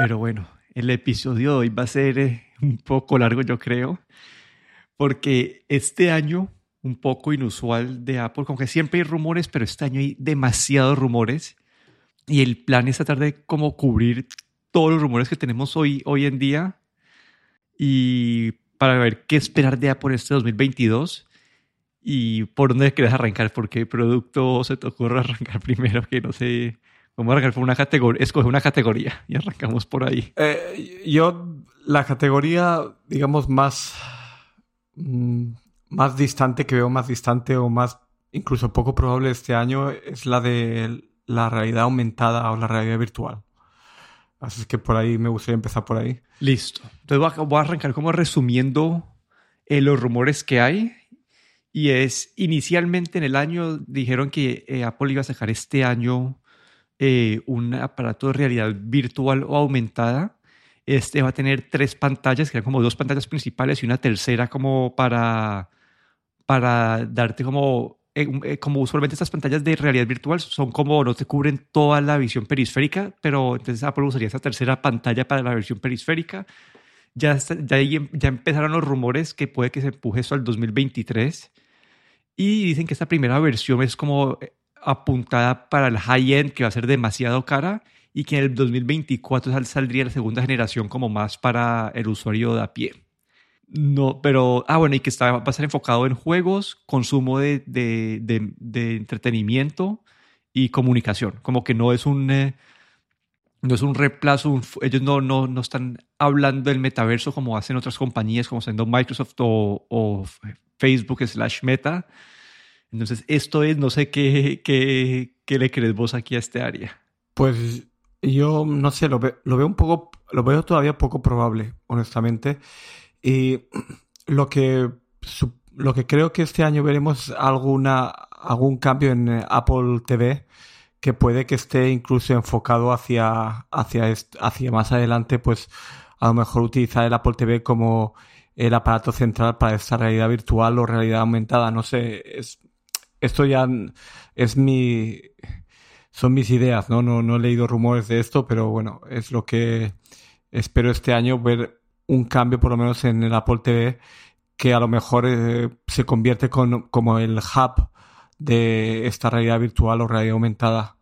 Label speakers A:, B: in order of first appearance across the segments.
A: Pero bueno, el episodio de hoy va a ser eh, un poco largo, yo creo, porque este año, un poco inusual de Apple, como que siempre hay rumores, pero este año hay demasiados rumores. Y el plan es tratar de como cubrir todos los rumores que tenemos hoy, hoy en día. Y para ver qué esperar de Apple este 2022 y por dónde querés arrancar, porque producto se te ocurre arrancar primero, que no sé, vamos a arrancar por una categoría, escoge una categoría y arrancamos por ahí.
B: Eh, yo, la categoría, digamos, más, mm, más distante, que veo más distante o más incluso poco probable este año, es la de la realidad aumentada o la realidad virtual. Así es que por ahí me gustaría empezar por ahí.
A: Listo. Entonces voy a, arrancar como resumiendo eh, los rumores que hay. Y es, inicialmente en el año dijeron que eh, Apple iba a sacar este año eh, un aparato de realidad virtual o aumentada. Este va a tener tres pantallas, que eran como dos pantallas principales y una tercera como para, para darte como eh, eh, como usualmente estas pantallas de realidad virtual son como no te cubren toda la visión periférica, pero entonces Apple usaría esa tercera pantalla para la visión periférica. Ya, ya, ya empezaron los rumores que puede que se empuje eso al 2023 y dicen que esta primera versión es como apuntada para el high-end, que va a ser demasiado cara y que en el 2024 saldría la segunda generación como más para el usuario de a pie. No, pero, ah, bueno, y que está, va a estar enfocado en juegos, consumo de, de, de, entretenimiento y comunicación. Como que no es un, eh, no es un reemplazo, ellos no, no, no están hablando del metaverso como hacen otras compañías, como siendo Microsoft o, o Facebook slash Meta. Entonces, esto es, no sé qué, qué, qué le crees vos aquí a este área.
B: Pues yo no sé, lo, lo veo un poco, lo veo todavía poco probable, honestamente. Y lo que, lo que creo que este año veremos alguna, algún cambio en eh, Apple TV que puede que esté incluso enfocado hacia, hacia, hacia más adelante, pues a lo mejor utilizar el Apple TV como el aparato central para esta realidad virtual o realidad aumentada. No sé, es, esto ya es mi, son mis ideas, ¿no? ¿no? No he leído rumores de esto, pero bueno, es lo que espero este año ver un cambio, por lo menos en el Apple TV, que a lo mejor eh, se convierte como el hub de esta realidad virtual o realidad aumentada.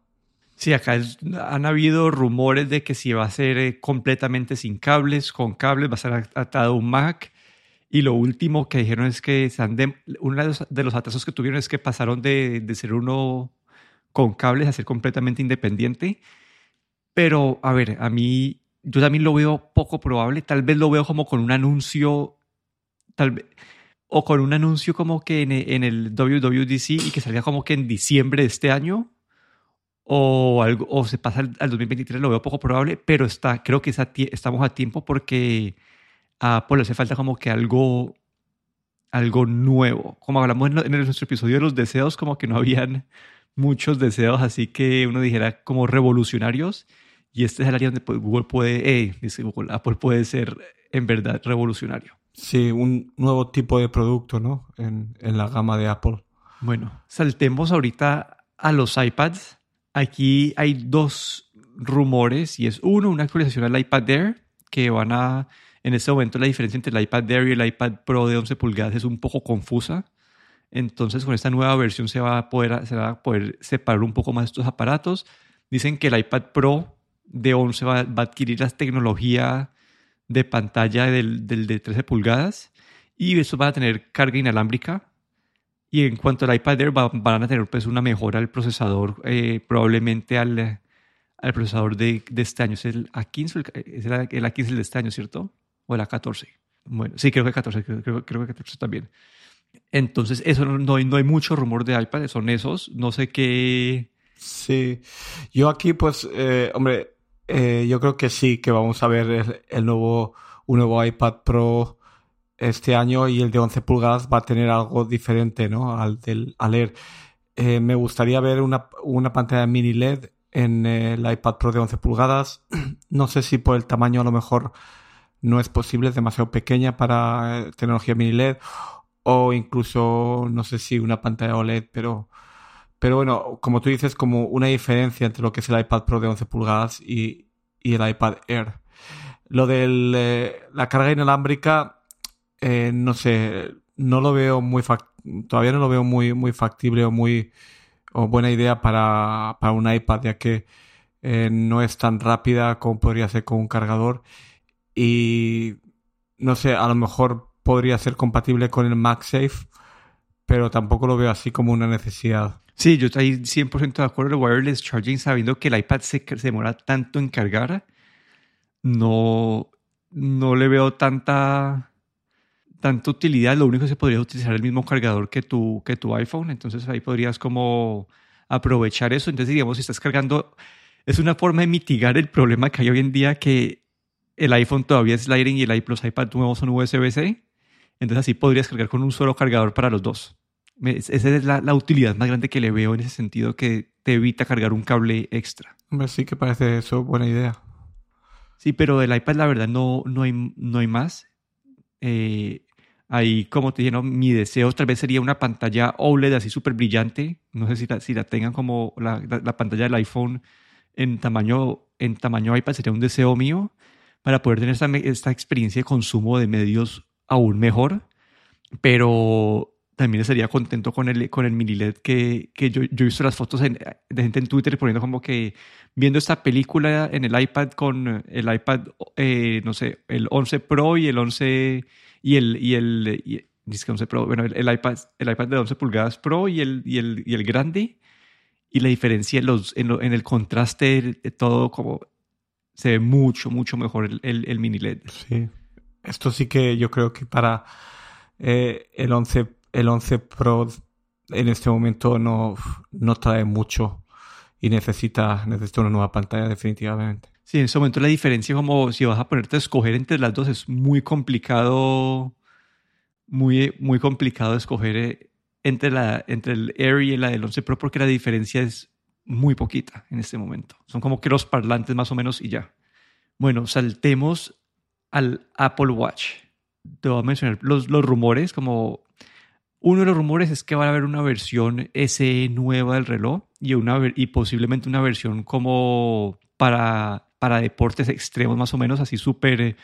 A: Sí, acá han habido rumores de que si va a ser eh, completamente sin cables, con cables, va a ser atado un Mac. Y lo último que dijeron es que uno de los, atrasos que tuvieron es que pasaron de, de ser uno con cables a ser completamente independiente. Pero, a ver, a mí yo también lo veo poco probable. Tal vez lo veo como con un anuncio, tal vez, o con un anuncio como que en, en, el WWDC y que salga como que en diciembre de este año, o, algo, o se pasa al, 2023, lo veo poco probable, pero está, creo que estamos a tiempo porque a Apple hace falta como que algo, algo nuevo. Como hablamos en, en nuestro episodio de los deseos, como que no habían muchos deseos, así que uno dijera como revolucionarios y este es el área donde Google puede, eh, dice Google, Apple puede ser en verdad revolucionario.
B: Sí, un nuevo tipo de producto, ¿no? En, en la gama de Apple.
A: Bueno, saltemos ahorita a los iPads. Aquí hay dos rumores y es uno, una actualización al iPad Air que van a, en este momento la diferencia entre el iPad Air y el iPad Pro de 11 pulgadas es un poco confusa. Entonces con esta nueva versión se va a poder, se va a poder separar un poco más estos aparatos. Dicen que el iPad Pro de 11 va, a adquirir la tecnología de pantalla del, del, de 13 pulgadas y eso va a tener carga inalámbrica. Y en cuanto al iPad Air van a tener pues una mejora al procesador, eh, probablemente al, al procesador de, de, este. ¿Es el A15 es el, el, A15 de este año, cierto? ¿O el A14? Bueno, sí, creo que 14, creo, creo, creo que 14 también. Entonces, eso no, hay, no hay mucho rumor de iPad, son esos. No sé qué...
B: Sí, yo aquí pues, eh, hombre, eh, yo creo que sí, que vamos a ver el, nuevo, un nuevo iPad Pro este año y el de 11 pulgadas va a tener algo diferente, ¿no? Al del al Air. Eh, me gustaría ver una, una, pantalla mini LED en el iPad Pro de 11 pulgadas. No sé si por el tamaño a lo mejor no es posible, es demasiado pequeña para eh, tecnología mini LED o incluso no sé si una pantalla OLED, pero pero bueno, como tú dices, como una diferencia entre lo que es el iPad Pro de 11 pulgadas y, y el iPad Air. Lo de la carga inalámbrica, eh, no sé, no lo veo muy todavía no lo veo muy, muy factible o muy o buena idea para, para un iPad, ya que eh, no es tan rápida como podría ser con un cargador. Y no sé, a lo mejor podría ser compatible con el MagSafe, pero tampoco lo veo así como una necesidad.
A: Sí, yo estoy 100% de acuerdo. El wireless charging, sabiendo que el iPad se, se, demora tanto en cargar, no, no le veo tanta, tanta utilidad. Lo único que se podría utilizar el mismo cargador que tu, que tu iPhone. Entonces ahí podrías como aprovechar eso. Entonces, digamos, si estás cargando, es una forma de mitigar el problema que hay hoy en día que el iPhone todavía es Lightning y el, los iPad nuevos son USB-C. Entonces así podrías cargar con un solo cargador para los dos. Esa es la, utilidad más grande que le veo en ese sentido, que te evita cargar un cable extra.
B: Hombre, sí que parece eso buena idea.
A: Sí, pero del iPad la verdad no, no, hay, no hay más. Eh, ahí, como te dije, mi deseo tal vez sería una pantalla OLED así súper brillante. No sé si la, si la tengan como la, la, pantalla del iPhone en tamaño, en tamaño iPad, sería un deseo mío para poder tener esta, esta experiencia de consumo de medios aún mejor. Pero también estaría contento con el, con el mini LED que, que yo, yo he visto las fotos de gente en Twitter poniendo como que viendo esta película en el iPad con el iPad, eh, no sé, el 11 Pro y el 11 y el, y el, 11 Pro, bueno, el, iPad, el iPad de 11 pulgadas Pro y el, y el, y el grande y la diferencia en, los, en, en el contraste de todo como se ve mucho, mucho mejor el, el, mini LED.
B: Sí, esto sí que yo creo que para eh, el 11 el 11 Pro en este momento no, no trae mucho y necesita, necesita una nueva pantalla definitivamente.
A: Sí, en este momento la diferencia como si vas a ponerte a escoger entre las dos es muy complicado, muy, muy complicado escoger eh, entre, la, entre el Air y la del 11 Pro porque la diferencia es muy poquita en este momento. Son como que los parlantes más o menos y ya. Bueno, saltemos al Apple Watch. Te voy a mencionar los, los rumores como uno de los rumores es que va a haber una versión SE nueva del reloj y, una, y posiblemente una versión como para, para deportes extremos más o menos, así súper,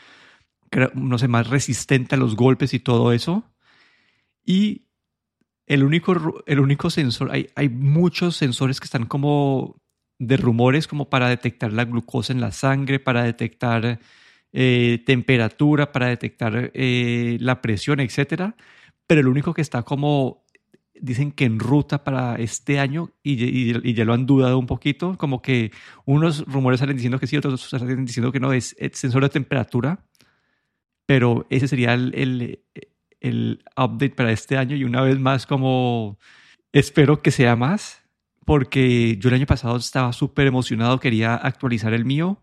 A: no sé, más resistente a los golpes y todo eso. Y el único, el único sensor, hay, hay muchos sensores que están como de rumores como para detectar la glucosa en la sangre, para detectar eh, temperatura, para detectar eh, la presión, etcétera. Pero el único que está como, dicen que en ruta para este año y, ya lo han dudado un poquito, como que unos rumores salen diciendo que sí, otros salen diciendo que no, es el sensor de temperatura, pero ese sería el, update para este año y una vez más como espero que sea más, porque yo el año pasado estaba súper emocionado, quería actualizar el mío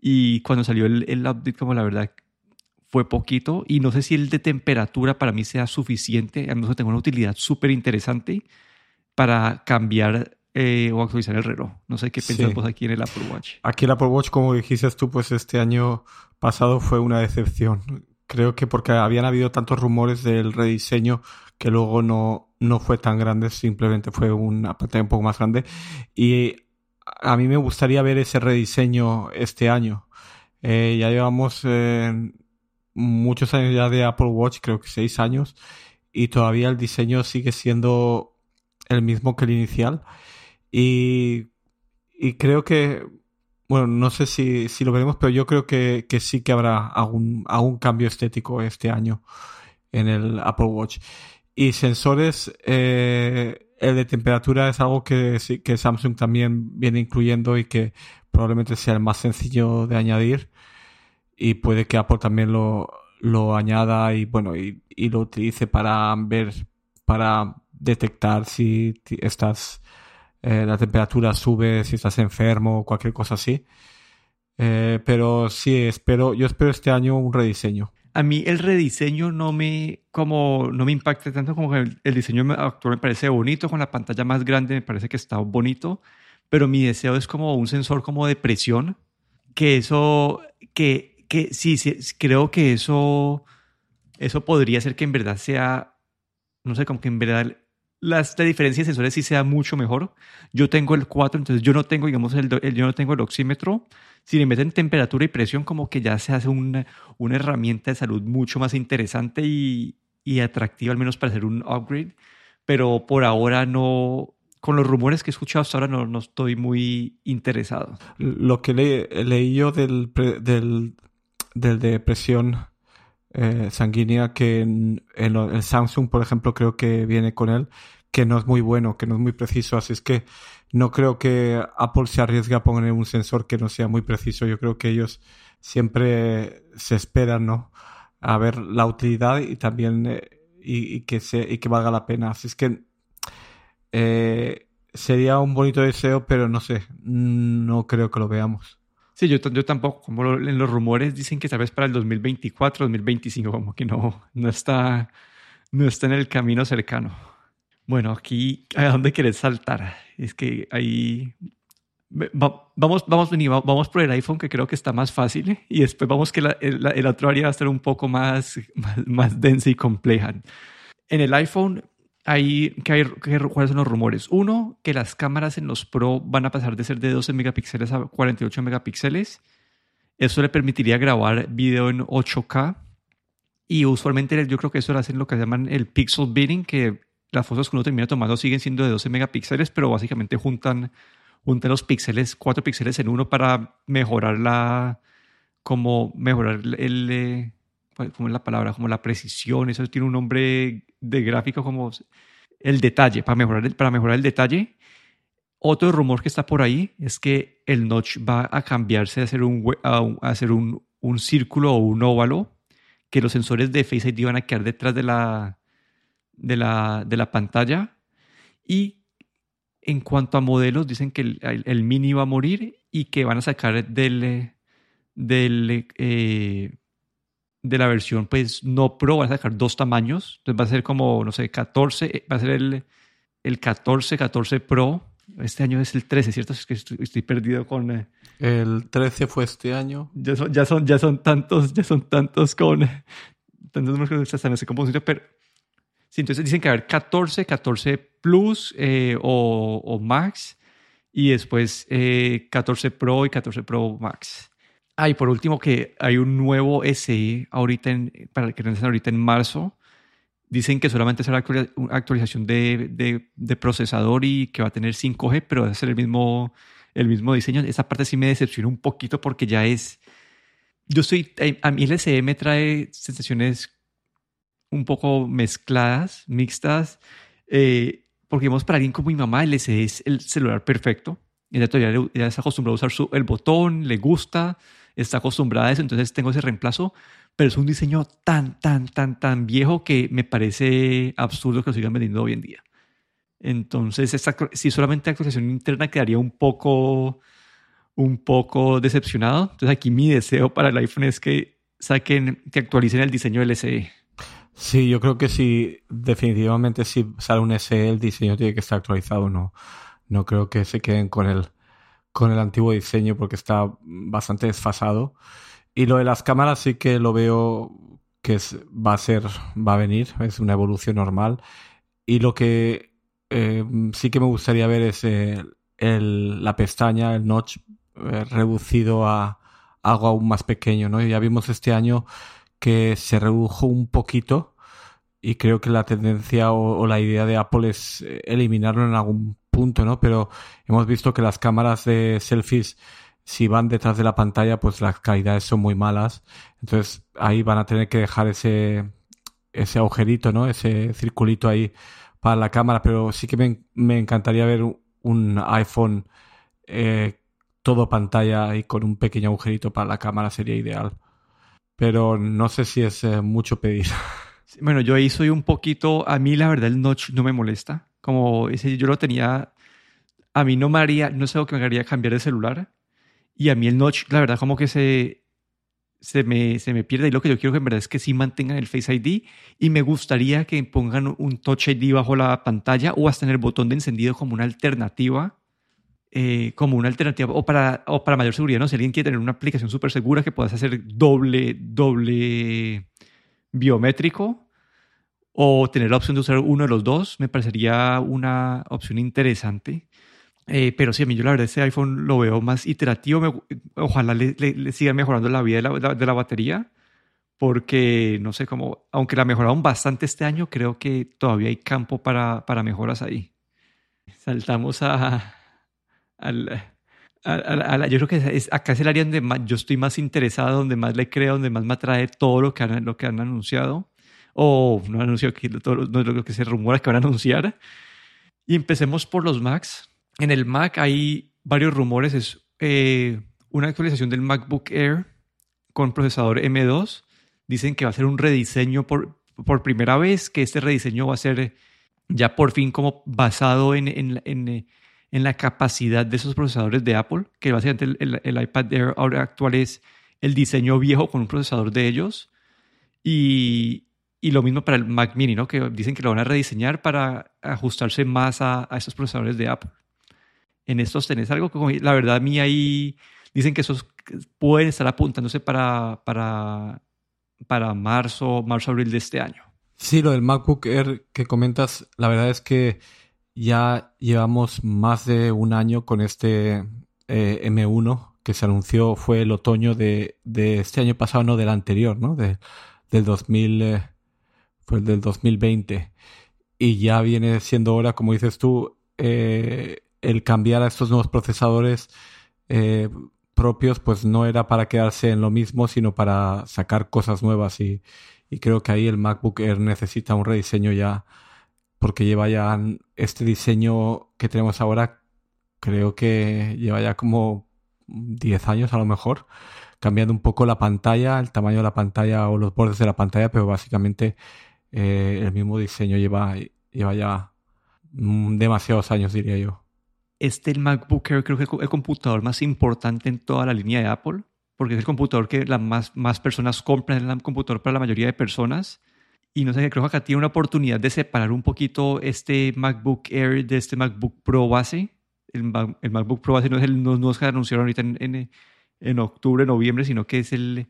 A: y cuando salió el, el update como la verdad fue poquito y no sé si el de temperatura para mí sea suficiente, a menos que tenga una utilidad súper interesante para cambiar eh, o actualizar el reloj. No sé qué pensamos aquí en el Apple Watch.
B: Aquí el Apple Watch, como dijiste tú, pues este año pasado fue una decepción. Creo que porque habían habido tantos rumores del rediseño que luego no, no fue tan grande, simplemente fue una pantalla un poco más grande. Y a mí me gustaría ver ese rediseño este año. Eh, ya llevamos muchos años ya de Apple Watch, creo que seis años, y todavía el diseño sigue siendo el mismo que el inicial. Y, y creo que, bueno, no sé si, si lo veremos, pero yo creo que, que sí que habrá algún, algún cambio estético este año en el Apple Watch. Y sensores, eh, el de temperatura es algo que, que Samsung también viene incluyendo y que probablemente sea el más sencillo de añadir y puede que Apple también lo, lo añada y bueno y, y, lo utilice para ver para detectar si estás eh, la temperatura sube si estás enfermo cualquier cosa así. Eh, pero sí espero yo espero este año un rediseño.
A: A mí el rediseño no me como no me impacta tanto como el, el diseño actual me parece bonito con la pantalla más grande me parece que está bonito pero mi deseo es como un sensor como de presión que eso que que sí, sí, creo que eso, eso podría ser que en verdad sea, no sé, como que en verdad las, la diferencia de sensores sí sea mucho mejor. Yo tengo el 4, entonces yo no tengo, digamos, el, yo no tengo el oxímetro. Si le meten temperatura y presión, como que ya se hace una, una herramienta de salud mucho más interesante y, y atractiva, al menos para hacer un upgrade. Pero por ahora no, con los rumores que he escuchado hasta ahora no, no estoy muy interesado.
B: Lo que leí yo del, del, del de presión eh, sanguínea que en, el Samsung, por ejemplo, creo que viene con él, que no es muy bueno, que no es muy preciso. Así es que no creo que Apple se arriesgue a poner un sensor que no sea muy preciso. Yo creo que ellos siempre se esperan, ¿no? A ver la utilidad y también eh, y, que se, y que valga la pena. Así es que eh, sería un bonito deseo, pero no sé, no creo que lo veamos.
A: Sí, yo, yo tampoco, como en los rumores dicen que tal vez para el 2024, 2025, como que no, no, está, no está en el camino cercano. Bueno, aquí, ¿a dónde querés saltar? Es que ahí... vamos, vamos, vamos por el iPhone, que creo que está más fácil, y después vamos que el, el, otro área va a estar un poco más, más, más densa y compleja. En el iPhone, hay, que hay, ¿cuáles son los rumores? Uno, que las cámaras en los Pro van a pasar de ser de 12 megapíxeles a 48 megapíxeles. Eso le permitiría grabar video en 8K. Y usualmente yo creo que eso lo hacen lo que llaman el pixel binning, que las fotos que uno termina tomando siguen siendo de 12 megapíxeles, pero básicamente juntan, juntan los píxeles, 4 píxeles en uno para mejorar la, como mejorar el, eh, ¿cómo es la palabra? Como la precisión, eso tiene un nombre de gráfico como el detalle, para mejorar el, para mejorar el detalle. Otro rumor que está por ahí es que el notch va a cambiarse a hacer un, a un, un círculo o un óvalo, que los sensores de Face ID van a quedar detrás de la, de la, de la pantalla. Y en cuanto a modelos, dicen que el, el, mini va a morir y que van a sacar del, del eh, de la versión pues no Pro, van a sacar dos tamaños. Entonces va a ser como, no sé, 14, eh, va a ser el, el 14, 14 Pro. Este año es el 13, ¿cierto? Es que estoy, perdido con... Eh,
B: el 13 fue este año.
A: Ya son, ya son, ya son tantos, ya son tantos con... Tantos números que no sé cómo pero... Sí, entonces dicen que va a haber 14, 14 Plus eh, o, o, Max y después 14 Pro y 14 Pro Max. Ah, y por último que hay un nuevo SE ahorita en, para que lanzan ahorita en marzo. Dicen que solamente será una actualización de, de, procesador y que va a tener 5G, pero va a ser el mismo, el mismo diseño. Esa parte sí me decepciona un poquito porque ya es... Yo estoy... Eh, a mí el SE me trae sensaciones un poco mezcladas, mixtas, eh, porque vemos para alguien como mi mamá, el SE es el celular perfecto. Ella todavía ya está acostumbrado a usar su, el botón, le gusta, está acostumbrada a eso, entonces tengo ese reemplazo, pero es un diseño tan, tan, tan, tan viejo que me parece absurdo que lo sigan vendiendo hoy en día. Entonces, si solamente actualización interna quedaría un poco, un poco decepcionado. Entonces, aquí mi deseo para el iPhone es que saquen, que actualicen el diseño del SE.
B: Sí, yo creo que sí, definitivamente si sale un SE, el diseño tiene que estar actualizado, no, no creo que se queden con el, con el antiguo diseño porque está bastante desfasado. Y lo de las cámaras sí que lo veo que es, va a ser, va a venir, es una evolución normal. Y lo que eh, sí que me gustaría ver es eh, el, la pestaña, el notch eh, reducido a algo aún más pequeño, ¿no? Ya vimos este año que se redujo un poquito y creo que la tendencia o, la idea de Apple es eliminarlo en algún punto, ¿no? Pero hemos visto que las cámaras de selfies, si van detrás de la pantalla, pues las calidades son muy malas. Entonces ahí van a tener que dejar ese, ese agujerito, ¿no? Ese circulito ahí para la cámara. Pero sí que me, encantaría ver un iPhone eh, todo pantalla y con un pequeño agujerito para la cámara sería ideal. Pero no sé si es eh, mucho pedir.
A: Bueno, yo ahí soy un poquito, a mí la verdad el notch no me molesta. Como ese yo lo tenía, a mí no me haría, no sé lo que me haría cambiar de celular. Y a mí el notch, la verdad, como que se, se, me, se me pierde. Y lo que yo quiero que en verdad es que sí mantengan el Face ID. Y me gustaría que pongan un Touch ID bajo la pantalla o hasta en el botón de encendido como una alternativa. Eh, como una alternativa o para, o para mayor seguridad, ¿no? Si alguien quiere tener una aplicación súper segura que puedas hacer doble, doble biométrico, o tener la opción de usar uno de los dos me parecería una opción interesante. Eh, pero sí, a mí yo la verdad ese iPhone lo veo más iterativo. ojalá le, le, sigan mejorando la vida de la, de la, batería, porque no sé cómo, aunque la mejoraron bastante este año, creo que todavía hay campo para, para mejoras ahí. Saltamos a, al, yo creo que es, acá es el área donde más, yo estoy más interesado, donde más le creo, donde más me atrae todo lo que han, lo que han anunciado. O no han anunciado, que todo, no lo que se rumora que van a anunciar. Y empecemos por los Macs. En el Mac hay varios rumores. Es eh, una actualización del MacBook Air con procesador M2. Dicen que va a ser un rediseño por, por primera vez, que este rediseño va a ser ya por fin como basado en, en, en en la capacidad de esos procesadores de Apple, que básicamente el, el, iPad Air ahora actual es el diseño viejo con un procesador de ellos. Y, y, lo mismo para el Mac Mini, ¿no? que dicen que lo van a rediseñar para ajustarse más a, a esos procesadores de Apple. En estos tenés algo que, la verdad, a mí ahí dicen que esos pueden estar apuntándose para, para, para marzo, marzo, abril de este año.
B: Sí, lo del MacBook Air que comentas, la verdad es que ya llevamos más de un año con este eh, M1 que se anunció, fue el otoño de, de, este año pasado, no del anterior, ¿no? De, del 2000, eh, fue el del 2020. Y ya viene siendo hora, como dices tú, eh, el cambiar a estos nuevos procesadores propios, pues no era para quedarse en lo mismo, sino para sacar cosas nuevas. Y, y creo que ahí el MacBook Air necesita un rediseño ya porque lleva ya este diseño que tenemos ahora, creo que lleva ya como 10 años a lo mejor, cambiando un poco la pantalla, el tamaño de la pantalla o los bordes de la pantalla, pero básicamente eh, el mismo diseño lleva, lleva ya demasiados años, diría yo.
A: Este el MacBook Air creo que es el computador más importante en toda la línea de Apple, porque es el computador que las más, más personas compran, es el computador para la mayoría de personas y no sé, creo que acá tiene una oportunidad de separar un poquito este MacBook Air de este MacBook Pro base. El, MacBook Pro base no es el no, que anunciaron ahorita en, en, octubre, noviembre, sino que es el,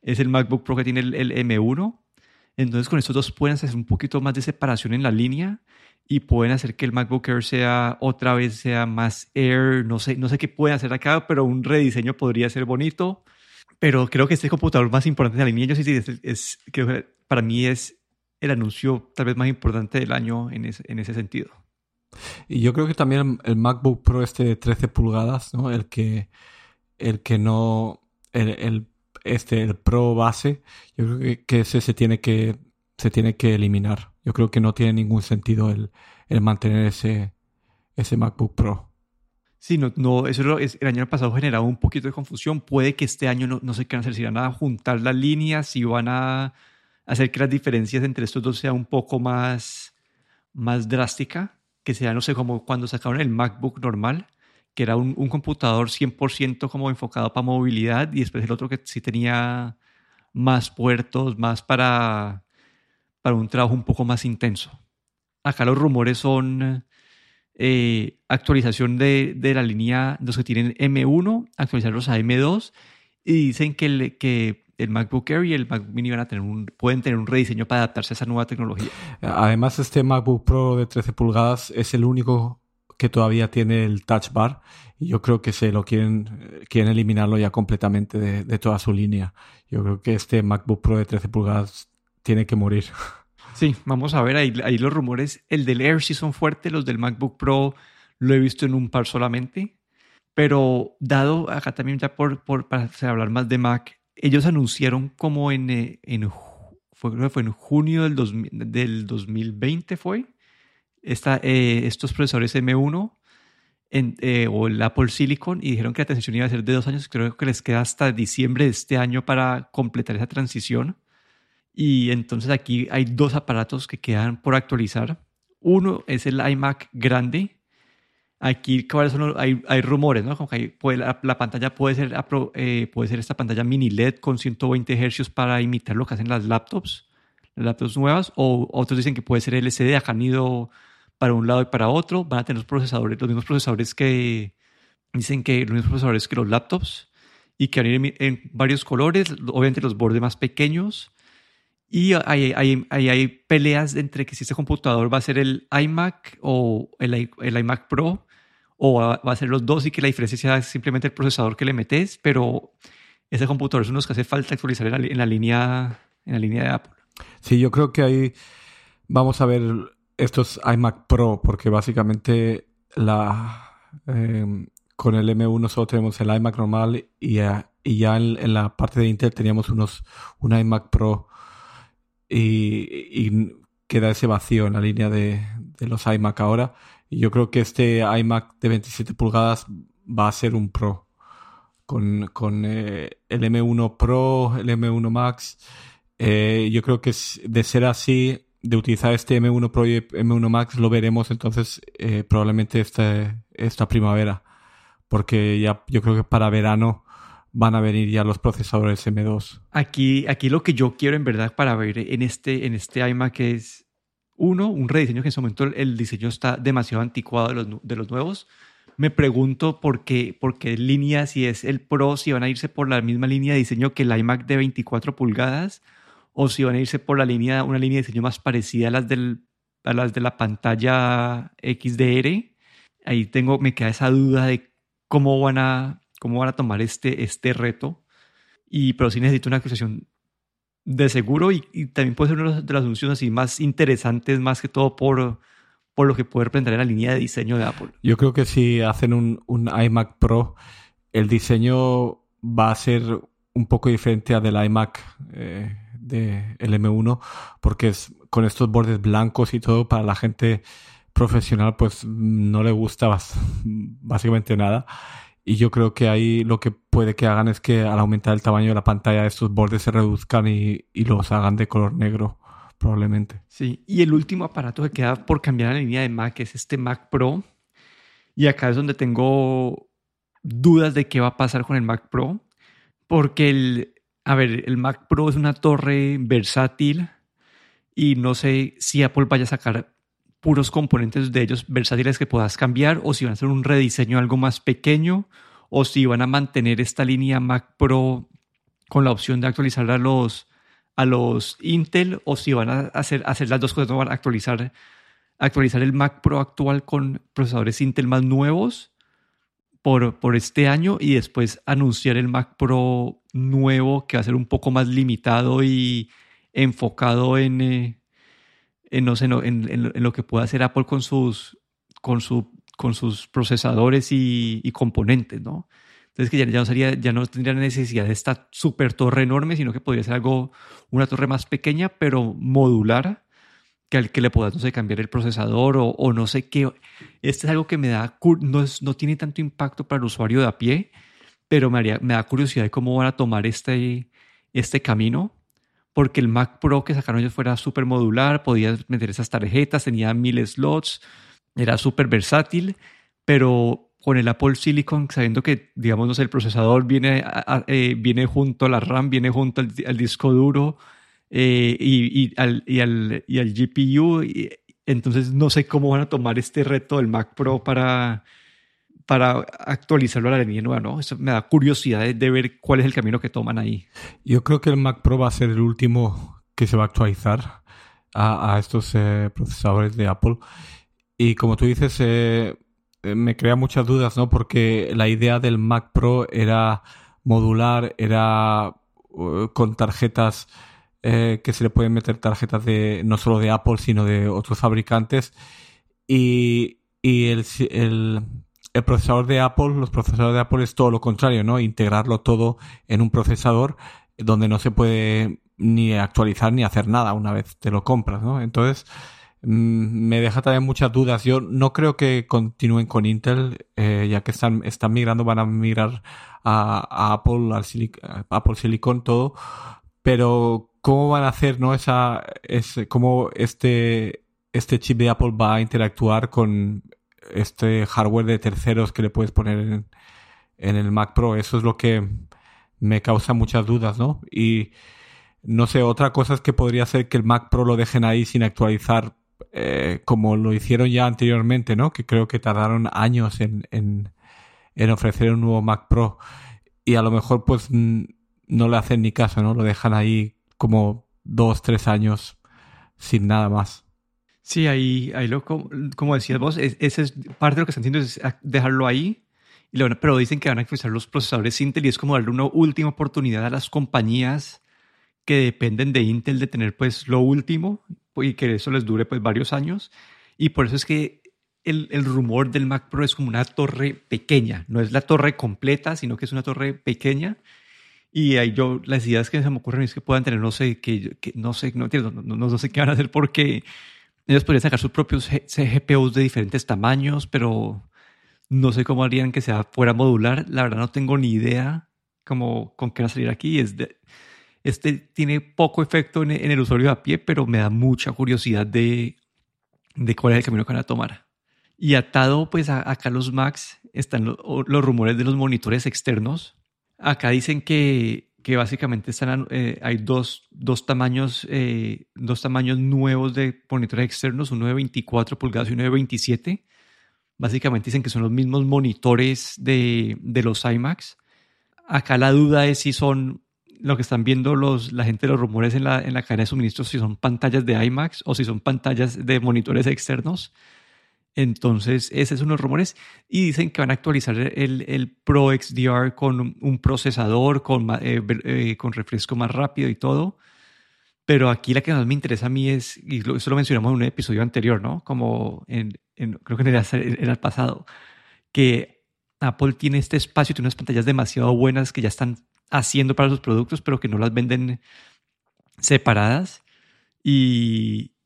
A: es el MacBook Pro que tiene el, el, M1. Entonces con estos dos pueden hacer un poquito más de separación en la línea y pueden hacer que el MacBook Air sea otra vez sea más Air. No sé, no sé qué pueden hacer acá, pero un rediseño podría ser bonito. Pero creo que este computador más importante de la línea, yo sí, es, es, que para mí es el anuncio tal vez más importante del año en ese, en ese sentido.
B: Y yo creo que también el MacBook Pro este de 13 pulgadas, ¿no? El que, el que no, el, este, el Pro base, yo creo que, ese se tiene que, se tiene que eliminar. Yo creo que no tiene ningún sentido el, el mantener ese, ese MacBook Pro.
A: Sí, no, eso es, el año pasado generaba un poquito de confusión. Puede que este año no, no se quieran hacer, si van a juntar las líneas, si van a hacer que las diferencias entre estos dos sean un poco más, más drástica, que sea, no sé, como cuando sacaron el MacBook normal, que era un, un computador 100% como enfocado para movilidad y después el otro que sí tenía más puertos, más para, para un trabajo un poco más intenso. Acá los rumores son eh, actualización de, de, la línea, los que tienen M1, actualizarlos a M2 y dicen que, que el MacBook Air y el Mac Mini van a tener un, pueden tener un rediseño para adaptarse a esa nueva tecnología.
B: Además, este MacBook Pro de 13 pulgadas es el único que todavía tiene el Touch Bar y yo creo que se lo quieren, quieren eliminarlo ya completamente de, de toda su línea. Yo creo que este MacBook Pro de 13 pulgadas tiene que morir.
A: Sí, vamos a ver ahí, ahí los rumores. El del Air sí son fuertes, los del MacBook Pro lo he visto en un par solamente. Pero dado acá también ya por, por para hablar más de Mac, ellos anunciaron como en, eh, en, fue, fue en junio del, del 2020 fue, esta, eh, estos procesadores M1 en, eh, o el Apple Silicon y dijeron que la transición iba a ser de dos años. Creo que les queda hasta diciembre de este año para completar esa transición. Y entonces aquí hay dos aparatos que quedan por actualizar. Uno es el iMac grande, Aquí hay, hay, rumores, ¿no? Como que la, pantalla puede ser, eh, puede ser esta pantalla mini LED con 120 Hz para imitar lo que hacen las laptops, las laptops nuevas, o otros dicen que puede ser LCD, han ido para un lado y para otro, van a tener los procesadores, los mismos procesadores que dicen que los mismos procesadores que los laptops y que van a ir en, varios colores, obviamente los bordes más pequeños Y hay, hay, hay, peleas entre que si este computador va a ser el iMac o el, el iMac Pro o va, a ser los dos y que la diferencia sea simplemente el procesador que le metes, pero ese computador es uno que hace falta actualizar en la, en la, línea, en la línea de Apple.
B: Sí, yo creo que ahí vamos a ver estos iMac Pro, porque básicamente la, em, con el M1 solo tenemos el iMac normal y, ya, y ya en, la parte de Intel teníamos unos, un iMac Pro y, queda ese vacío en la línea de, los iMac ahora. Y yo creo que este iMac de 27 pulgadas va a ser un Pro. Con, con eh, el M1 Pro, el M1 Max. Eh, yo creo que de ser así, de utilizar este M1 Pro y M1 Max, lo veremos entonces eh, probablemente esta, esta primavera. Porque ya yo creo que para verano van a venir ya los procesadores M2.
A: Aquí, aquí lo que yo quiero en verdad para ver en este, en este iMac es, uno, un rediseño que en su momento el diseño está demasiado anticuado de los, de los nuevos. Me pregunto por qué, por qué línea, si es el Pro, si van a irse por la misma línea de diseño que el iMac de 24 pulgadas o si van a irse por la línea, una línea de diseño más parecida a las, del, a las de la pantalla XDR. Ahí tengo, me queda esa duda de cómo van a cómo van a tomar este, este reto. Y, pero sí necesito una actualización de seguro y, también puede ser una de las funciones así más interesantes, más que todo por, por lo que puede representar en la línea de diseño de Apple.
B: Yo creo que si hacen un, un iMac Pro, el diseño va a ser un poco diferente al del iMac eh, del M1, porque es con estos bordes blancos y todo, para la gente profesional, pues no le gusta básicamente nada. Y yo creo que ahí lo que puede que hagan es que al aumentar el tamaño de la pantalla estos bordes se reduzcan y, los hagan de color negro, probablemente.
A: Sí, y el último aparato que queda por cambiar la línea de Mac es este Mac Pro. Y acá es donde tengo dudas de qué va a pasar con el Mac Pro. Porque el, a ver, el Mac Pro es una torre versátil y no sé si Apple vaya a sacar puros componentes de ellos versátiles que puedas cambiar o si van a hacer un rediseño algo más pequeño o si van a mantener esta línea Mac Pro con la opción de actualizar a los, a los Intel o si van a hacer, hacer las dos cosas, no van a actualizar, actualizar el Mac Pro actual con procesadores Intel más nuevos por, por este año y después anunciar el Mac Pro nuevo que va a ser un poco más limitado y enfocado en, eh, en, no sé, en, lo que puede hacer Apple con sus, con su, con sus procesadores y, componentes, ¿no? Entonces que ya, ya, no sería, ya no tendría necesidad de esta super torre enorme, sino que podría ser algo, una torre más pequeña, pero modular, que al que le puedas, no sé, cambiar el procesador o, o no sé qué. Este es algo que me da, no, es, no tiene tanto impacto para el usuario de a pie, pero me, haría, me da curiosidad de cómo van a tomar este, este camino porque el Mac Pro que sacaron ellos fuera súper modular, podías meter esas tarjetas, tenía mil slots, era súper versátil, pero con el Apple Silicon, sabiendo que, digamos, no sé, el procesador viene, eh, viene junto a la RAM, viene junto al, disco duro eh, y, al, y, al, y al GPU, entonces no sé cómo van a tomar este reto del Mac Pro para para actualizarlo a la línea nueva, ¿no? Eso me da curiosidad de, ver cuál es el camino que toman ahí.
B: Yo creo que el Mac Pro va a ser el último que se va a actualizar a, estos eh, procesadores de Apple. Y como tú dices, eh, eh, me crea muchas dudas, ¿no? Porque la idea del Mac Pro era modular, era con tarjetas que se le pueden meter tarjetas de no solo de Apple, sino de otros fabricantes. Y, y el el procesador de Apple, los procesadores de Apple es todo lo contrario, ¿no? Integrarlo todo en un procesador donde no se puede ni actualizar ni hacer nada una vez te lo compras, ¿no? Entonces, mm, me deja también muchas dudas. Yo no creo que continúen con Intel, eh, ya que están, migrando, van a migrar a, Apple, al Apple Silicon, todo. Pero, ¿cómo van a hacer, no? Esa, es, cómo este, este chip de Apple va a interactuar con este hardware de terceros que le puedes poner en, el Mac Pro. Eso es lo que me causa muchas dudas, ¿no? Y no sé, otra cosa es que podría ser que el Mac Pro lo dejen ahí sin actualizar eh, como lo hicieron ya anteriormente, ¿no? Que creo que tardaron años en, en, en, ofrecer un nuevo Mac Pro. Y a lo mejor pues no le hacen ni caso, ¿no? Lo dejan ahí como dos, tres años sin nada más.
A: Sí, ahí, ahí lo, como decías vos, ese es parte de lo que están haciendo es dejarlo ahí. Y pero dicen que van a actualizar los procesadores Intel y es como darle una última oportunidad a las compañías que dependen de Intel de tener pues lo último y que eso les dure pues varios años. Y por eso es que el, el, rumor del Mac Pro es como una torre pequeña, no es la torre completa, sino que es una torre pequeña. Y ahí yo, las ideas que se me ocurren es que puedan tener, no sé, que, que no sé, no, no, no, no sé qué van a hacer porque ellos podrían sacar sus propios GPUs de diferentes tamaños, pero no sé cómo harían que sea fuera modular. La verdad no tengo ni idea cómo, con qué va a salir aquí. Es este tiene poco efecto en, el usuario a pie, pero me da mucha curiosidad de, de cuál es el camino que van a tomar. Y atado pues a, acá los Macs están los rumores de los monitores externos. Acá dicen que, que básicamente están, eh, hay dos, dos, tamaños, eh, dos tamaños nuevos de monitores externos, uno de 24 pulgadas y uno de 27. Básicamente dicen que son los mismos monitores de, de los iMacs. Acá la duda es si son lo que están viendo los, la gente los rumores en la, en la cadena de suministros, si son pantallas de IMAX o si son pantallas de monitores externos. Entonces, esos son los rumores. Y dicen que van a actualizar el, el Pro XDR con un procesador, con, eh, eh, con refresco más rápido y todo. Pero aquí la que más me interesa a mí es, y eso lo mencionamos en un episodio anterior, ¿no? Como en, creo que era, era el pasado, que Apple tiene este espacio, tiene unas pantallas demasiado buenas que ya están haciendo para sus productos, pero que no las venden separadas. Y,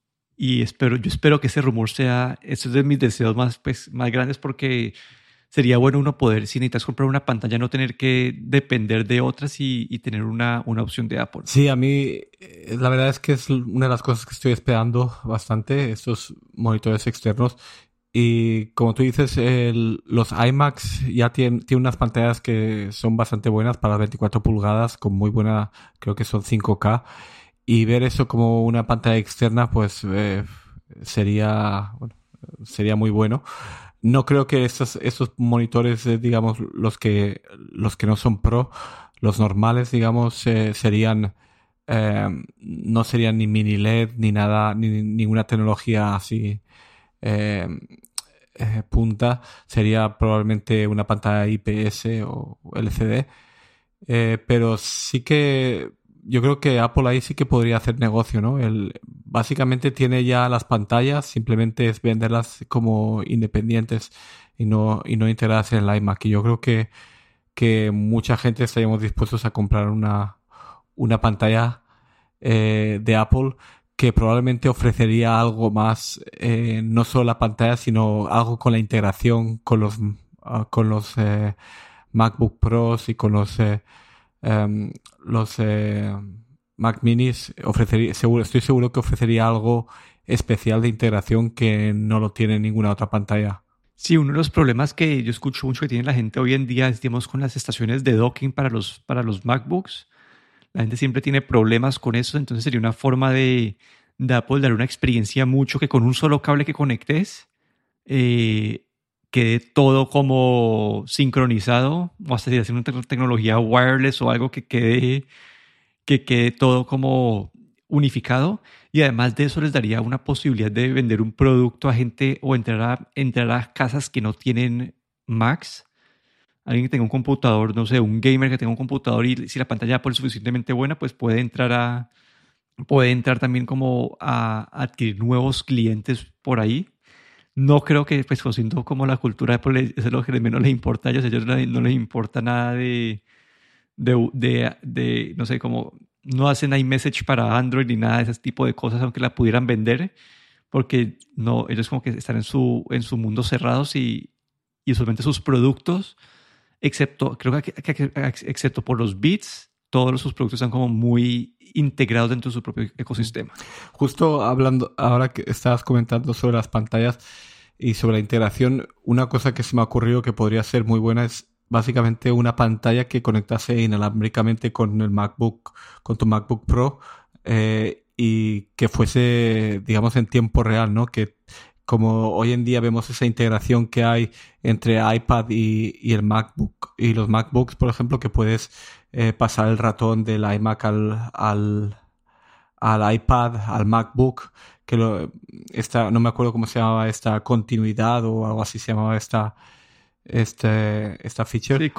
A: y espero, yo espero que ese rumor sea, eso es de mis deseos más, pues, más grandes porque sería bueno uno poder, si necesitas comprar una pantalla, no tener que depender de otras y, y tener una, una, opción de Apple.
B: Sí, a mí eh, la verdad es que es una de las cosas que estoy esperando bastante, estos monitores externos. Y como tú dices, el, los iMacs ya tienen, tienen unas pantallas que son bastante buenas para 24 pulgadas, con muy buena, creo que son 5K. Y ver eso como una pantalla externa, pues eh, sería, bueno, sería muy bueno. No creo que estos, esos monitores, eh, digamos, los que, los que no son pro, los normales, digamos, eh, serían, no serían ni mini LED ni nada, ni ninguna tecnología así punta sería probablemente una pantalla IPS o LCD. Pero sí que yo creo que Apple ahí sí que podría hacer negocio, ¿no? El, básicamente tiene ya las pantallas, simplemente es venderlas como independientes y no, y no integrarse en la iMac. Y yo creo que, que mucha gente estaríamos dispuestos a comprar una, una pantalla de Apple que probablemente ofrecería algo más, eh, no solo la pantalla, sino algo con la integración con los, ah, con los eh, MacBook Pros y con los, eh, em, los Mac Minis. Ofrecería, seguro, estoy seguro que ofrecería algo especial de integración que no lo tiene ninguna otra pantalla.
A: Sí, uno de los problemas que yo escucho mucho que tiene la gente hoy en día es, digamos, con las estaciones de docking para los, para los MacBooks la gente siempre tiene problemas con eso, entonces sería una forma de, de Apple dar una experiencia mucho que con un solo cable que conectes eh, quede todo como sincronizado, o hasta si hacer una tecnología wireless o algo que quede, que quede todo como unificado. Y además de eso les daría una posibilidad de vender un producto a gente o entrar a, entrar a casas que no tienen Macs alguien que tenga un computador, no sé, un gamer que tenga un computador y si la pantalla es suficientemente buena, pues puede entrar a puede entrar también como a, adquirir nuevos clientes por ahí. No creo que, pues, siendo como la cultura de Apple, eso es lo que menos les importa a ellos. A ellos no les importa nada de, de, de, no sé, como no hacen iMessage para Android ni nada de ese tipo de cosas, aunque la pudieran vender, porque no, ellos como que están en su, en su mundo cerrados y, y usualmente sus productos excepto, creo que, excepto por los bits, todos sus productos están como muy integrados dentro de su propio ecosistema.
B: Justo hablando, ahora que estabas comentando sobre las pantallas y sobre la integración, una cosa que se me ha ocurrido que podría ser muy buena es básicamente una pantalla que conectase inalámbricamente con el MacBook, con tu MacBook Pro, eh, y que fuese, digamos, en tiempo real, ¿no? Que como hoy en día vemos esa integración que hay entre iPad y, el MacBook y los MacBooks, por ejemplo, que puedes eh, pasar el ratón del iMac al, al, al iPad, al MacBook, que lo, esta, no me acuerdo cómo se llamaba esta continuidad o algo así se llamaba esta, este, esta feature.
A: Sí,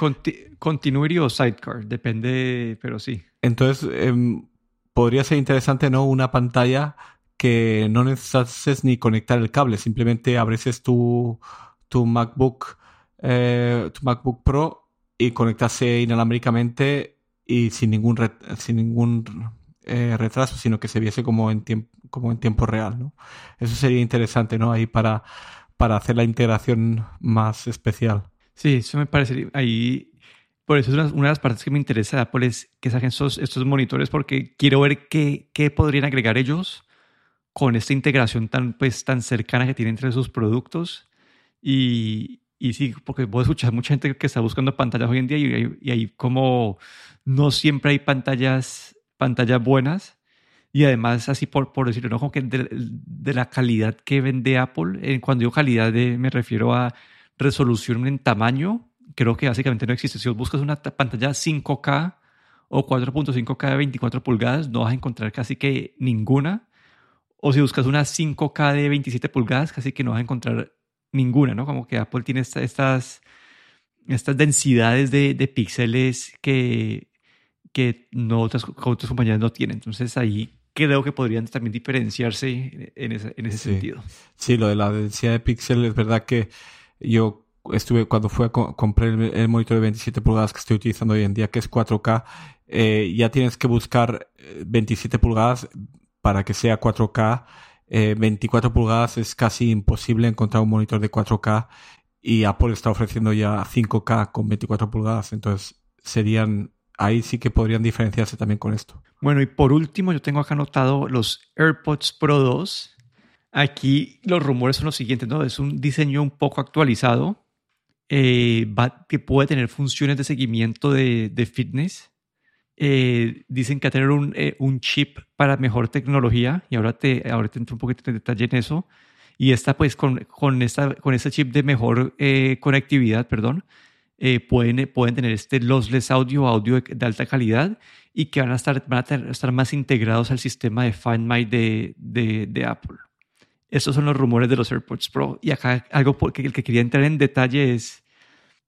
A: continuity o sidecar, depende, pero sí.
B: Entonces, em, podría ser interesante, ¿no? Una pantalla que no necesites ni conectar el cable, simplemente abres tu, tu MacBook, eh, tu MacBook Pro y conectase inalámbricamente y sin ningún, sin ningún eh, retraso, sino que se viese como en, tiempo como en tiempo real, ¿no? Eso sería interesante, ¿no? Ahí para, para hacer la integración más especial.
A: Sí, eso me parece ahí. Por eso es una, de las partes que me interesa de Apple es que saquen estos, estos monitores porque quiero ver qué, qué podrían agregar ellos con esta integración tan, pues, tan cercana que tienen entre sus productos. Y, y sí, porque vos escuchar mucha gente que está buscando pantallas hoy en día y, y ahí como no siempre hay pantallas, pantallas buenas y además, así por, por decirlo, ¿no? como que de, la calidad que vende Apple, en cuando digo calidad me refiero a resolución en tamaño, creo que básicamente no existe. Si vos buscas una pantalla 5K o 4.5K de 24 pulgadas, no vas a encontrar casi que ninguna. O si buscas una 5K de 27 pulgadas, casi que no vas a encontrar ninguna, ¿no? Como que Apple tiene estas, estas densidades de, de píxeles que, que no otras, otras compañías no tienen. Entonces ahí creo que podrían también diferenciarse en ese, en ese sentido.
B: Sí, lo de la densidad de píxeles es verdad que yo estuve cuando fui a comprar el, monitor de 27 pulgadas que estoy utilizando hoy en día, que es 4K, eh, ya tienes que buscar 27 eh, pulgadas para que sea 4K. 24 eh, pulgadas es casi imposible encontrar un monitor de 4K y Apple está ofreciendo ya 5K con 24 pulgadas, entonces serían ahí sí que podrían diferenciarse también con esto.
A: Bueno, y por último, yo tengo acá anotado los AirPods Pro 2. Aquí los rumores son los siguientes, ¿no? Es un diseño un poco actualizado, eh, que puede tener funciones de seguimiento de, fitness. Eh, dicen que va a tener un, eh, un, chip para mejor tecnología, y ahora te, ahora te entro un poquito de detalle en eso. Y esta, pues, con, con, esta, con este chip de mejor conectividad, perdón, eh, pueden, pueden tener este lossless audio, audio de, alta calidad y que van a estar, van a estar más integrados al sistema de Find My de, de, de, Apple. Estos son los rumores de los AirPods Pro. Y acá algo que, el que quería entrar en detalle es,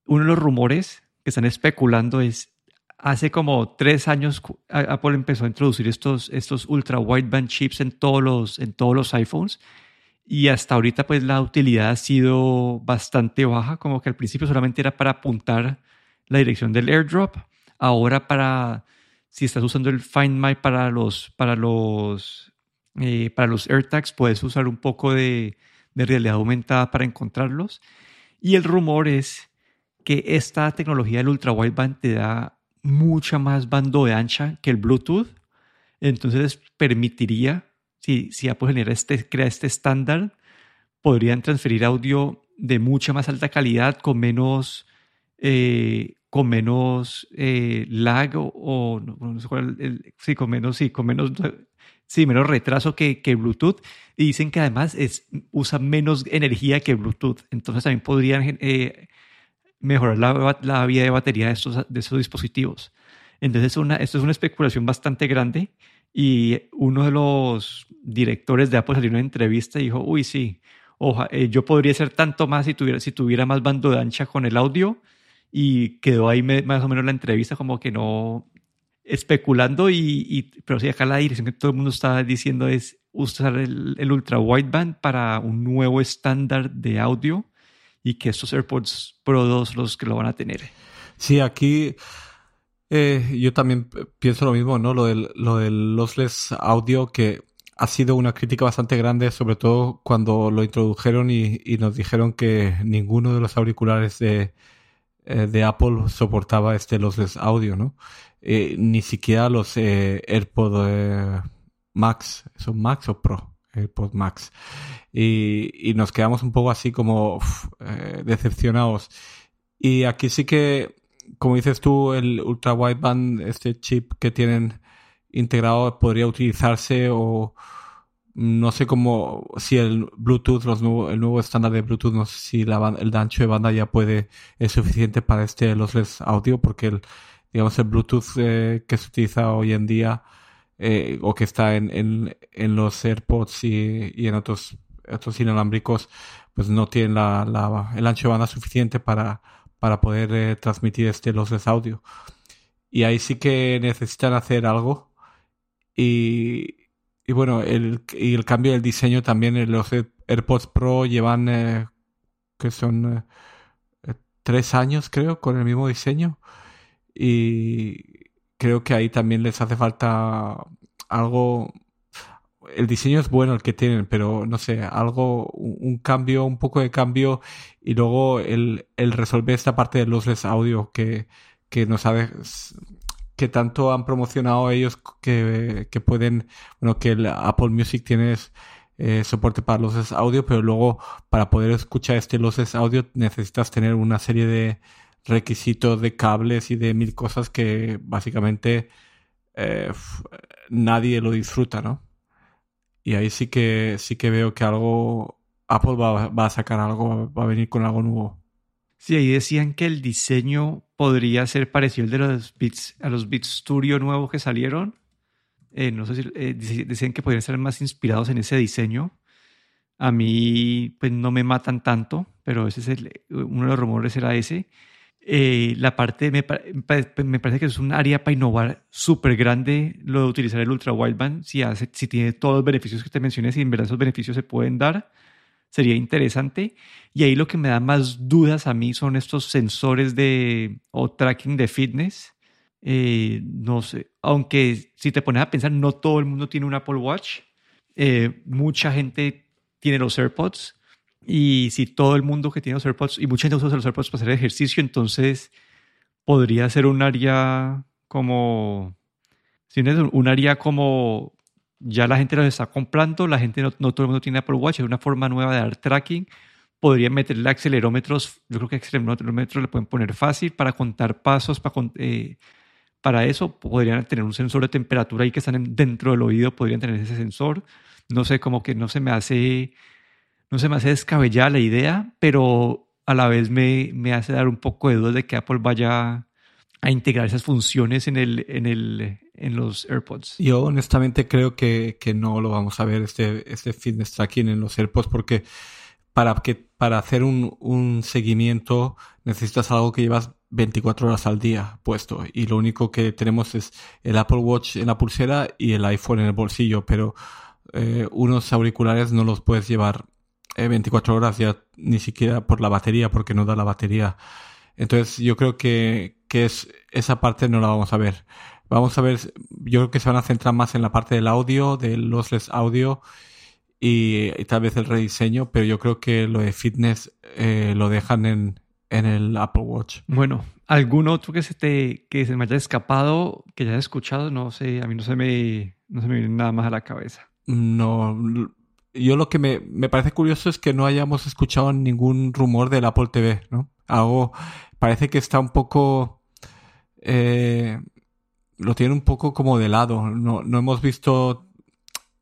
A: uno de los rumores que están especulando es, hace como tres años Apple empezó a introducir estos, estos ultra wideband chips en todos los, en todos los iPhones. Y hasta ahorita pues la utilidad ha sido bastante baja, como que al principio solamente era para apuntar la dirección del airdrop, ahora para si estás usando el Find My para los para los eh, para los AirTags puedes usar un poco de, de realidad aumentada para encontrarlos. Y el rumor es que esta tecnología del ultra wideband te da mucha más banda de ancha que el Bluetooth, entonces permitiría si, si Apple genera este, crea este estándar, podrían transferir audio de mucha más alta calidad con menos, eh, con menos eh, lag o, sí, con menos, sí, con menos, sí, menos retraso que, que Bluetooth. Y dicen que además es, usa menos energía que Bluetooth. Entonces también podrían eh, mejorar la, la, vida de batería de estos, de estos dispositivos. Entonces esto es una especulación bastante grande y uno de los directores de Apple salió en una entrevista y dijo, uy, sí, eh, yo podría ser tanto más si tuviera, más bando de ancha con el audio. Y quedó ahí más o menos la entrevista como que no especulando y, pero sí acá la dirección que todo el mundo está diciendo es usar el ultra wideband para un nuevo estándar de audio y que estos AirPods Pro 2 los que lo van a tener.
B: Sí, aquí eh, yo también pienso lo mismo, ¿no? Lo del, lo del lossless audio que ha sido una crítica bastante grande, sobre todo cuando lo introdujeron y, nos dijeron que ninguno de los auriculares de, eh, de Apple soportaba este lossless audio, ¿no? Eh, ni siquiera los eh, AirPod Max, ¿son Max o Pro? AirPod Max. Y, y nos quedamos un poco así como decepcionados. Y aquí sí que como dices tú, el ultra wideband, este chip que tienen integrado podría utilizarse o no sé cómo si el Bluetooth, los el nuevo estándar de Bluetooth, no sé si la el ancho de banda ya puede es suficiente para este lossless audio porque el digamos el Bluetooth eh, que se utiliza hoy en día eh, o que está en, en, en los AirPods y, y, en otros, otros inalámbricos, pues no tienen la, el ancho de banda suficiente para, para poder eh, transmitir este lossless audio. Y ahí sí que necesitan hacer algo. Y, y bueno, el, y el cambio del diseño también, los AirPods Pro llevan, eh, que son eh, tres años creo, con el mismo diseño. Y creo que ahí también les hace falta algo. El diseño es bueno el que tienen, pero no sé, algo, un cambio, un poco de cambio y luego el, el resolver esta parte de lossless audio que, que nos ha que tanto han promocionado ellos que, que pueden, bueno, que el Apple Music tiene eh, soporte para lossless audio, pero luego para poder escuchar este lossless audio necesitas tener una serie de requisitos de cables y de mil cosas que básicamente eh, nadie lo disfruta, ¿no? Y ahí sí que sí que veo que algo Apple va, va a sacar algo, va a venir con algo nuevo.
A: Sí, ahí decían que el diseño podría ser parecido al de los Beats, a los Beats Studio nuevos que salieron. Eh, no sé si eh, decían que podrían ser más inspirados en ese diseño. A mí, pues no me matan tanto, pero ese es el, uno de los rumores era ese. Eh, la parte, me, me, parece que es un área para innovar súper grande lo de utilizar el ultra wideband. Si, hace, si tiene todos los beneficios que te mencioné, si en verdad esos beneficios se pueden dar, sería interesante. Y ahí lo que me da más dudas a mí son estos sensores de o tracking de fitness. Eh, no sé, aunque si te pones a pensar, no todo el mundo tiene un Apple Watch. Eh, mucha gente tiene los AirPods y si todo el mundo que tiene los AirPods, y mucha gente usa los AirPods para hacer ejercicio, entonces podría ser un área como, si un área como ya la gente los está comprando, la gente no, todo el mundo tiene Apple Watch, es una forma nueva de dar tracking. Podrían meterle acelerómetros, yo creo que acelerómetros le pueden poner fácil para contar pasos, para, eh, para eso podrían tener un sensor de temperatura ahí que están dentro del oído, podrían tener ese sensor. No sé, como que no se me hace no se me hace descabellada la idea, pero a la vez me, me hace dar un poco de dudas de que Apple vaya a integrar esas funciones en, el, en, el, en los AirPods.
B: Yo honestamente creo que, que no lo vamos a ver, este, este fitness tracking en los AirPods, porque para, que, para hacer un, un seguimiento necesitas algo que llevas 24 horas al día puesto y lo único que tenemos es el Apple Watch en la pulsera y el iPhone en el bolsillo, pero eh, unos auriculares no los puedes llevar 24 eh, horas ya ni siquiera por la batería, porque no da la batería. Entonces yo creo que, que es, esa parte no la vamos a ver. Vamos a ver, yo creo que se van a centrar más en la parte del audio, del lossless audio y, tal vez el rediseño, pero yo creo que lo de fitness eh, lo dejan en, en el Apple Watch.
A: Bueno, ¿algún otro que se te que se me haya escapado, que ya hayas escuchado? No sé, a mí no se me, no se me viene nada más a la cabeza.
B: No, yo lo que me, me, parece curioso es que no hayamos escuchado ningún rumor del Apple TV, ¿no? Algo parece que está un poco... Eh, lo tiene un poco como de lado. No, no hemos visto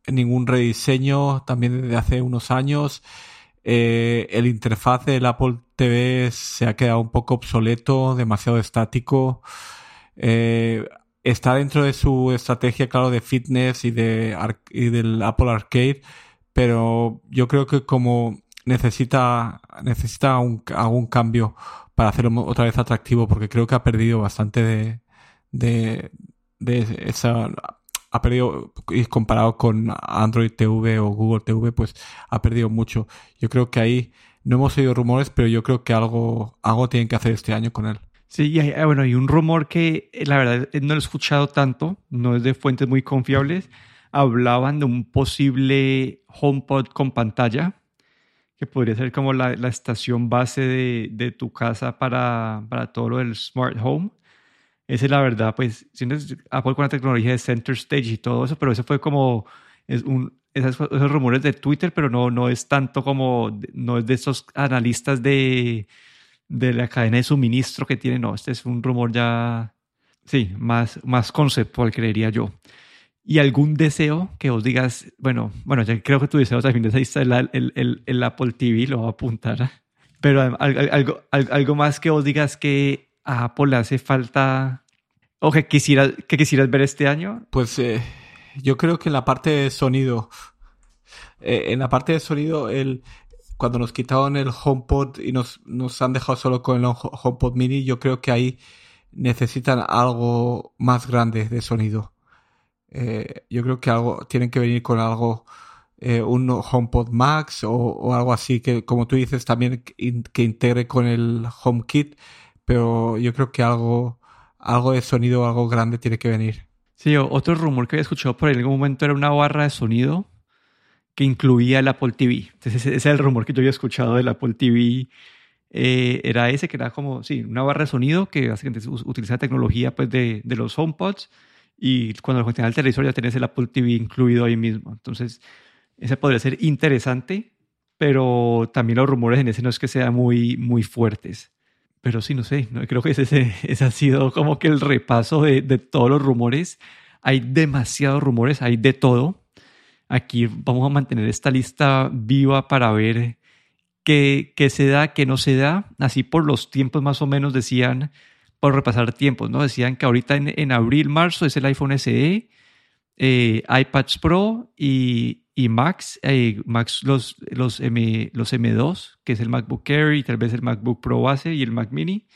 B: ningún rediseño también desde hace unos años. Eh, el interfaz del Apple TV se ha quedado un poco obsoleto, demasiado estático. Eh, está dentro de su estrategia, claro, de fitness y, de, y del Apple Arcade pero yo creo que como necesita, necesita algún cambio para hacerlo otra vez atractivo, porque creo que ha perdido bastante de, de, esa, ha perdido, y comparado con Android TV o Google TV, pues ha perdido mucho. Yo creo que ahí no hemos oído rumores, pero yo creo que algo, algo tienen que hacer este año con él.
A: Sí, y hay, bueno, hay un rumor que eh, la verdad no lo he escuchado tanto, no es de fuentes muy confiables, hablaban de un posible HomePod con pantalla, que podría ser como la, la estación base de, de, tu casa para, para todo lo del Smart Home. Esa es la verdad, pues, Apple con la tecnología de Center Stage y todo eso, pero eso fue como es un, esos, esos, rumores de Twitter, pero no, no es tanto como, no es de esos analistas de, de la cadena de suministro que tienen, no, este es un rumor ya, sí, más, más conceptual, creería yo y algún deseo que os digas, bueno, bueno, creo que tu deseo también es el, el, el, Apple TV, lo voy a apuntar, pero algo, más que os digas que a Apple le hace falta o que quisieras, que quisieras ver este año.
B: Pues eh, yo creo que en la parte de sonido, eh, en la parte de sonido, el, cuando nos quitaron el HomePod y nos, nos han dejado solo con el HomePod mini, yo creo que ahí necesitan algo más grande de sonido. Eh, yo creo que algo tienen que venir con algo, eh, un HomePod Max o, algo así que, como tú dices, también que integre con el HomeKit, pero yo creo que algo, algo de sonido, algo grande tiene que venir.
A: Sí, otro rumor que había escuchado por algún momento era una barra de sonido que incluía el Apple TV. Entonces ese es el rumor que yo había escuchado del Apple TV. Eh, era ese que era como, sí, una barra de sonido que básicamente utiliza tecnología pues, de, de los HomePods y cuando lo conectas al televisor ya tenés el Apple TV incluido ahí mismo. Entonces ese podría ser interesante, pero también los rumores en ese no es que sean muy, muy fuertes. Pero sí, no sé, no, creo que ese, ese ha sido como que el repaso de, de todos los rumores. Hay demasiados rumores, hay de todo. Aquí vamos a mantener esta lista viva para ver qué, qué se da, qué no se da. Así por los tiempos más o menos decían, por repasar tiempos, ¿no? Decían que ahorita en, en abril, marzo es el iPhone SE, eh, iPads Pro y, y Max, eh, Max los, los, M, los M2, que es el MacBook Air y tal vez el MacBook Pro base y el Mac Mini.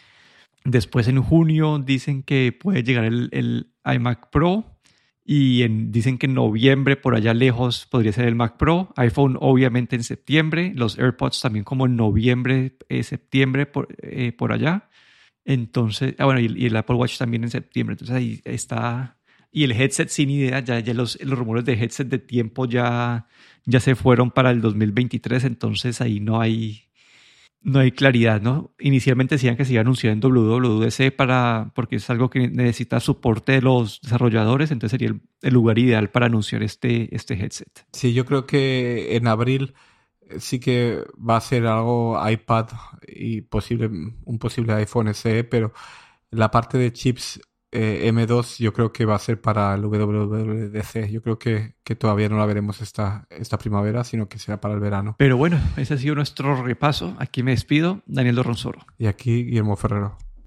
A: Después en junio dicen que puede llegar el, el iMac Pro y en, dicen que en noviembre por allá lejos podría ser el Mac Pro, iPhone obviamente en septiembre, los AirPods también como en noviembre, eh, septiembre por, por allá. Entonces, ah, bueno, y, el Apple Watch también en septiembre. Entonces ahí está y el headset sin idea, ya, ya los, los rumores de headset de tiempo ya, ya se fueron para el 2023, entonces ahí no hay, no hay claridad, ¿no? Inicialmente decían que se iba a anunciar en WWDC para, porque es algo que necesita soporte de los desarrolladores, entonces sería el, el, lugar ideal para anunciar este, este headset.
B: Sí, yo creo que en abril sí que va a ser algo iPad y posible, un posible iPhone SE, pero la parte de chips eh, M2 yo creo que va a ser para el WWDC. Yo creo que, que, todavía no la veremos esta, esta primavera, sino que será para el verano.
A: Pero bueno, ese ha sido nuestro repaso. Aquí me despido, Daniel Dorronsoro.
B: Y aquí Guillermo Ferrero.